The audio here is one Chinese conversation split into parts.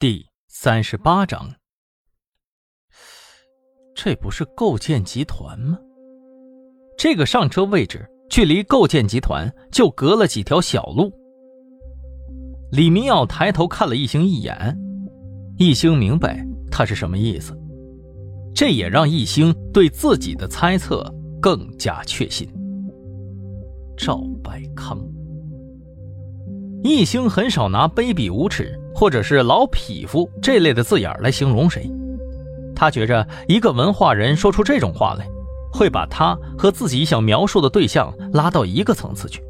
第三十八章，这不是构建集团吗？这个上车位置距离构建集团就隔了几条小路。李明耀抬头看了易星一眼，易星明白他是什么意思，这也让易星对自己的猜测更加确信。赵百康。易星很少拿卑鄙无耻或者是老匹夫这类的字眼来形容谁，他觉着一个文化人说出这种话来，会把他和自己想描述的对象拉到一个层次去。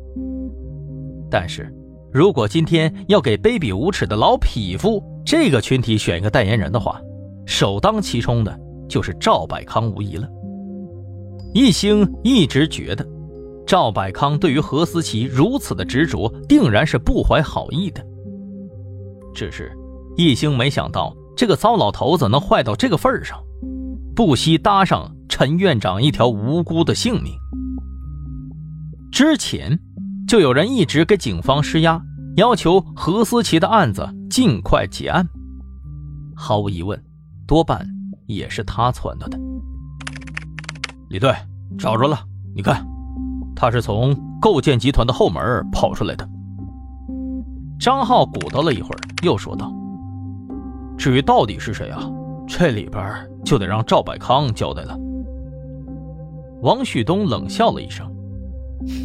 但是，如果今天要给卑鄙无耻的老匹夫这个群体选一个代言人的话，首当其冲的就是赵百康无疑了。易星一直觉得。赵百康对于何思琪如此的执着，定然是不怀好意的。只是一星没想到，这个糟老头子能坏到这个份上，不惜搭上陈院长一条无辜的性命。之前就有人一直给警方施压，要求何思琪的案子尽快结案。毫无疑问，多半也是他撺掇的。李队，找着了，你看。他是从构建集团的后门跑出来的。张浩鼓捣了一会儿，又说道：“至于到底是谁啊，这里边就得让赵百康交代了。”王旭东冷笑了一声：“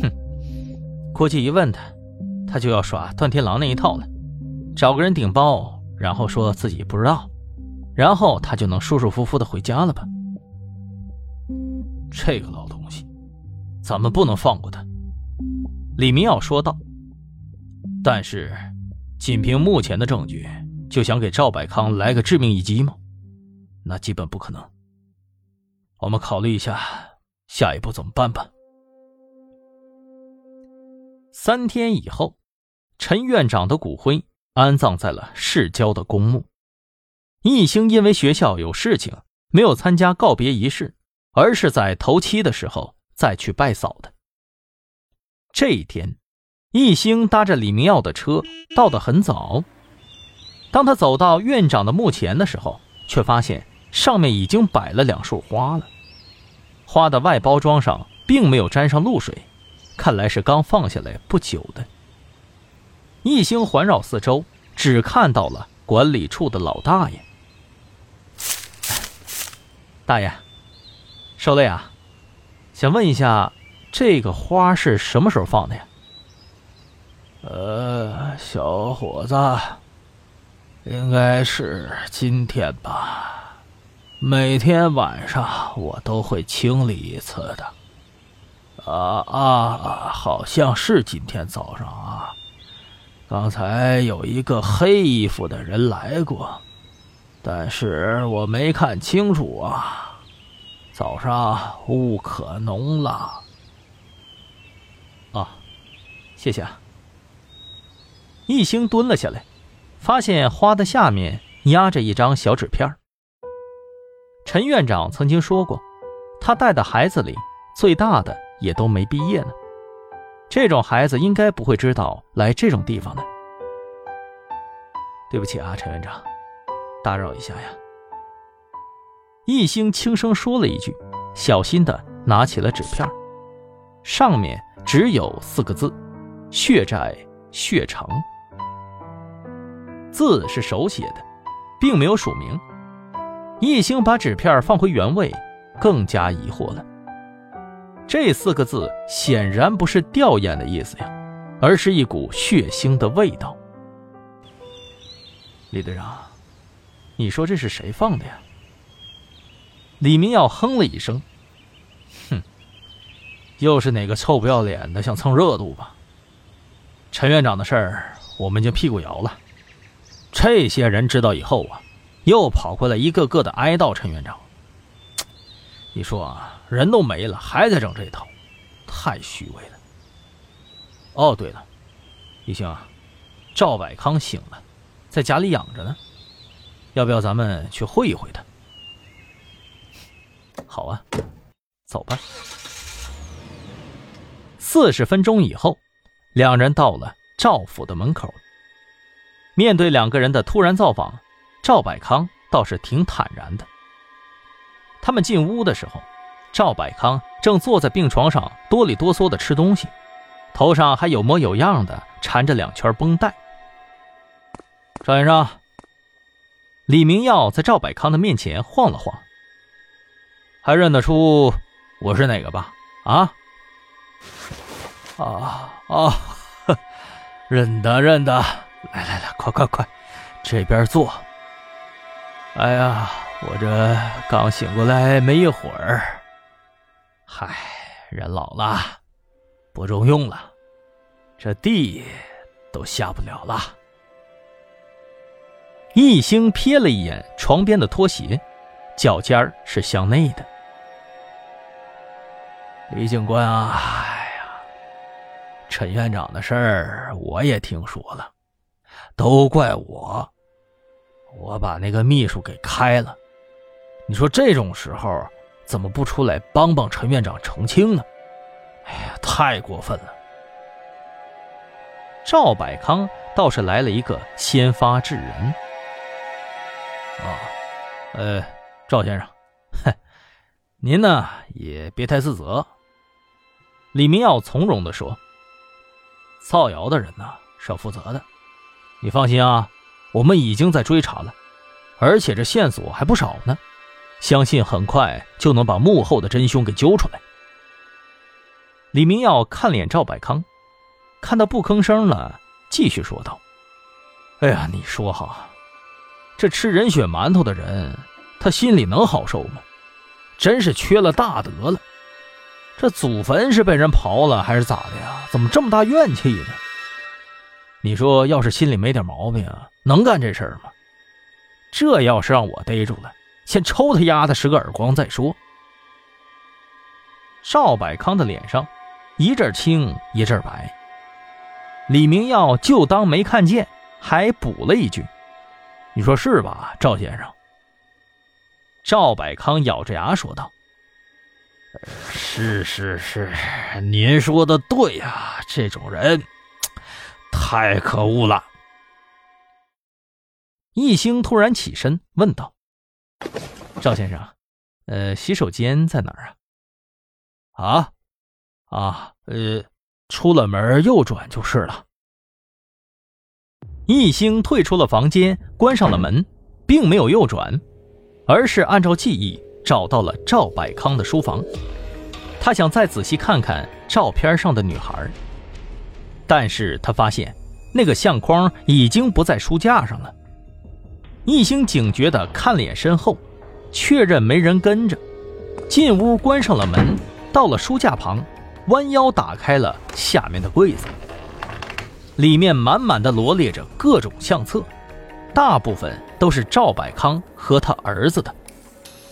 哼，估计一问他，他就要耍段天狼那一套了，找个人顶包，然后说自己不知道，然后他就能舒舒服服的回家了吧？这个老东西。”咱们不能放过他，李明耀说道。但是，仅凭目前的证据，就想给赵百康来个致命一击吗？那基本不可能。我们考虑一下下一步怎么办吧。三天以后，陈院长的骨灰安葬在了市郊的公墓。易兴因为学校有事情，没有参加告别仪式，而是在头七的时候。再去拜扫的。这一天，一兴搭着李明耀的车到的很早。当他走到院长的墓前的时候，却发现上面已经摆了两束花了。花的外包装上并没有沾上露水，看来是刚放下来不久的。一兴环绕四周，只看到了管理处的老大爷。大爷，受累啊。想问一下，这个花是什么时候放的呀？呃，小伙子，应该是今天吧。每天晚上我都会清理一次的。啊啊，好像是今天早上啊。刚才有一个黑衣服的人来过，但是我没看清楚啊。早上雾可浓了。啊，谢谢啊。一星蹲了下来，发现花的下面压着一张小纸片。陈院长曾经说过，他带的孩子里最大的也都没毕业呢。这种孩子应该不会知道来这种地方的。对不起啊，陈院长，打扰一下呀。一星轻声说了一句，小心的拿起了纸片，上面只有四个字：“血债血偿”。字是手写的，并没有署名。易星把纸片放回原位，更加疑惑了。这四个字显然不是吊唁的意思呀，而是一股血腥的味道。李队长，你说这是谁放的呀？李明耀哼了一声：“哼，又是哪个臭不要脸的想蹭热度吧？陈院长的事儿我们已经屁股摇了，这些人知道以后啊，又跑过来一个个的哀悼陈院长。你说啊，人都没了，还在整这套，太虚伪了。哦，对了，一兴啊，赵百康醒了，在家里养着呢，要不要咱们去会一会他？”好啊，走吧。四十分钟以后，两人到了赵府的门口。面对两个人的突然造访，赵百康倒是挺坦然的。他们进屋的时候，赵百康正坐在病床上哆里哆嗦的吃东西，头上还有模有样的缠着两圈绷带。赵先生，李明耀在赵百康的面前晃了晃，还认得出我是哪个吧？啊？啊啊，认得认得，来来来，快快快，这边坐。哎呀，我这刚醒过来没一会儿，嗨，人老了，不中用了，这地都下不了了。一星瞥了一眼床边的拖鞋，脚尖是向内的。李警官啊，哎呀，陈院长的事儿我也听说了，都怪我，我把那个秘书给开了。你说这种时候怎么不出来帮帮陈院长澄清呢？哎呀，太过分了！赵百康倒是来了一个先发制人。啊，呃，赵先生，哼，您呢也别太自责。李明耀从容地说：“造谣的人呢是要负责的，你放心啊，我们已经在追查了，而且这线索还不少呢，相信很快就能把幕后的真凶给揪出来。”李明耀看脸赵百康，看他不吭声了，继续说道：“哎呀，你说哈。”这吃人血馒头的人，他心里能好受吗？真是缺了大德了。这祖坟是被人刨了还是咋的呀？怎么这么大怨气呢？你说，要是心里没点毛病啊，能干这事儿吗？这要是让我逮住了，先抽他丫的十个耳光再说。赵百康的脸上一阵青一阵白，李明耀就当没看见，还补了一句。你说是吧，赵先生？赵百康咬着牙说道：“是是是，您说的对呀，这种人太可恶了。”易兴突然起身问道：“赵先生，呃，洗手间在哪儿啊？”“啊，啊，呃，出了门右转就是了。”易兴退出了房间，关上了门，并没有右转，而是按照记忆找到了赵百康的书房。他想再仔细看看照片上的女孩，但是他发现那个相框已经不在书架上了。一星警觉地看了眼身后，确认没人跟着，进屋关上了门，到了书架旁，弯腰打开了下面的柜子。里面满满的罗列着各种相册，大部分都是赵百康和他儿子的，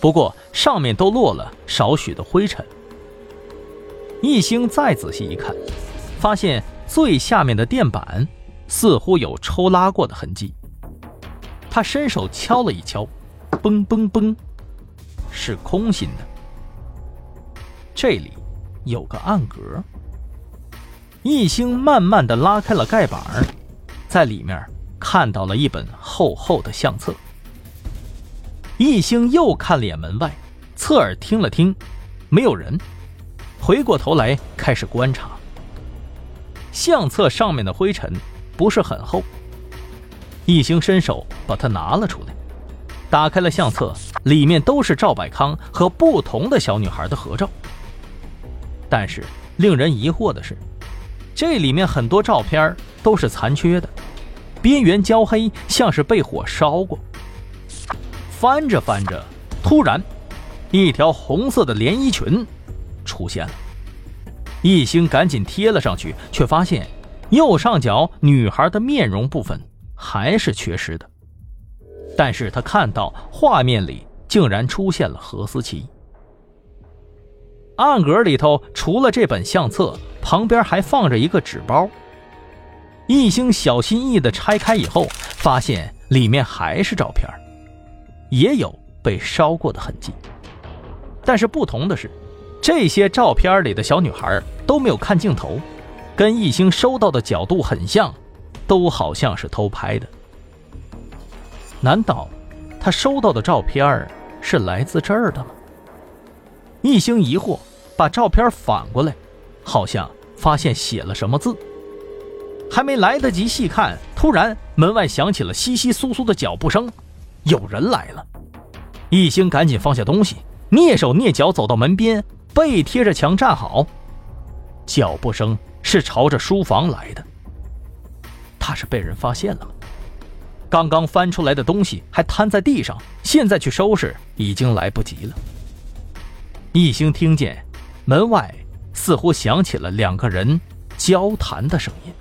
不过上面都落了少许的灰尘。一星再仔细一看，发现最下面的垫板似乎有抽拉过的痕迹。他伸手敲了一敲，嘣嘣嘣，是空心的。这里有个暗格。易兴慢慢的拉开了盖板，在里面看到了一本厚厚的相册。易兴又看了眼门外，侧耳听了听，没有人，回过头来开始观察。相册上面的灰尘不是很厚，易兴伸手把它拿了出来，打开了相册，里面都是赵百康和不同的小女孩的合照。但是令人疑惑的是。这里面很多照片都是残缺的，边缘焦黑，像是被火烧过。翻着翻着，突然，一条红色的连衣裙出现了。易兴赶紧贴了上去，却发现右上角女孩的面容部分还是缺失的。但是他看到画面里竟然出现了何思琪。暗格里头除了这本相册。旁边还放着一个纸包，易兴小心翼翼地拆开以后，发现里面还是照片，也有被烧过的痕迹。但是不同的是，这些照片里的小女孩都没有看镜头，跟艺兴收到的角度很像，都好像是偷拍的。难道他收到的照片是来自这儿的吗？一星疑惑，把照片反过来，好像发现写了什么字。还没来得及细看，突然门外响起了窸窸窣窣的脚步声，有人来了。一星赶紧放下东西，蹑手蹑脚走到门边，背贴着墙站好。脚步声是朝着书房来的。他是被人发现了吗？刚刚翻出来的东西还摊在地上，现在去收拾已经来不及了。一星听见门外似乎响起了两个人交谈的声音。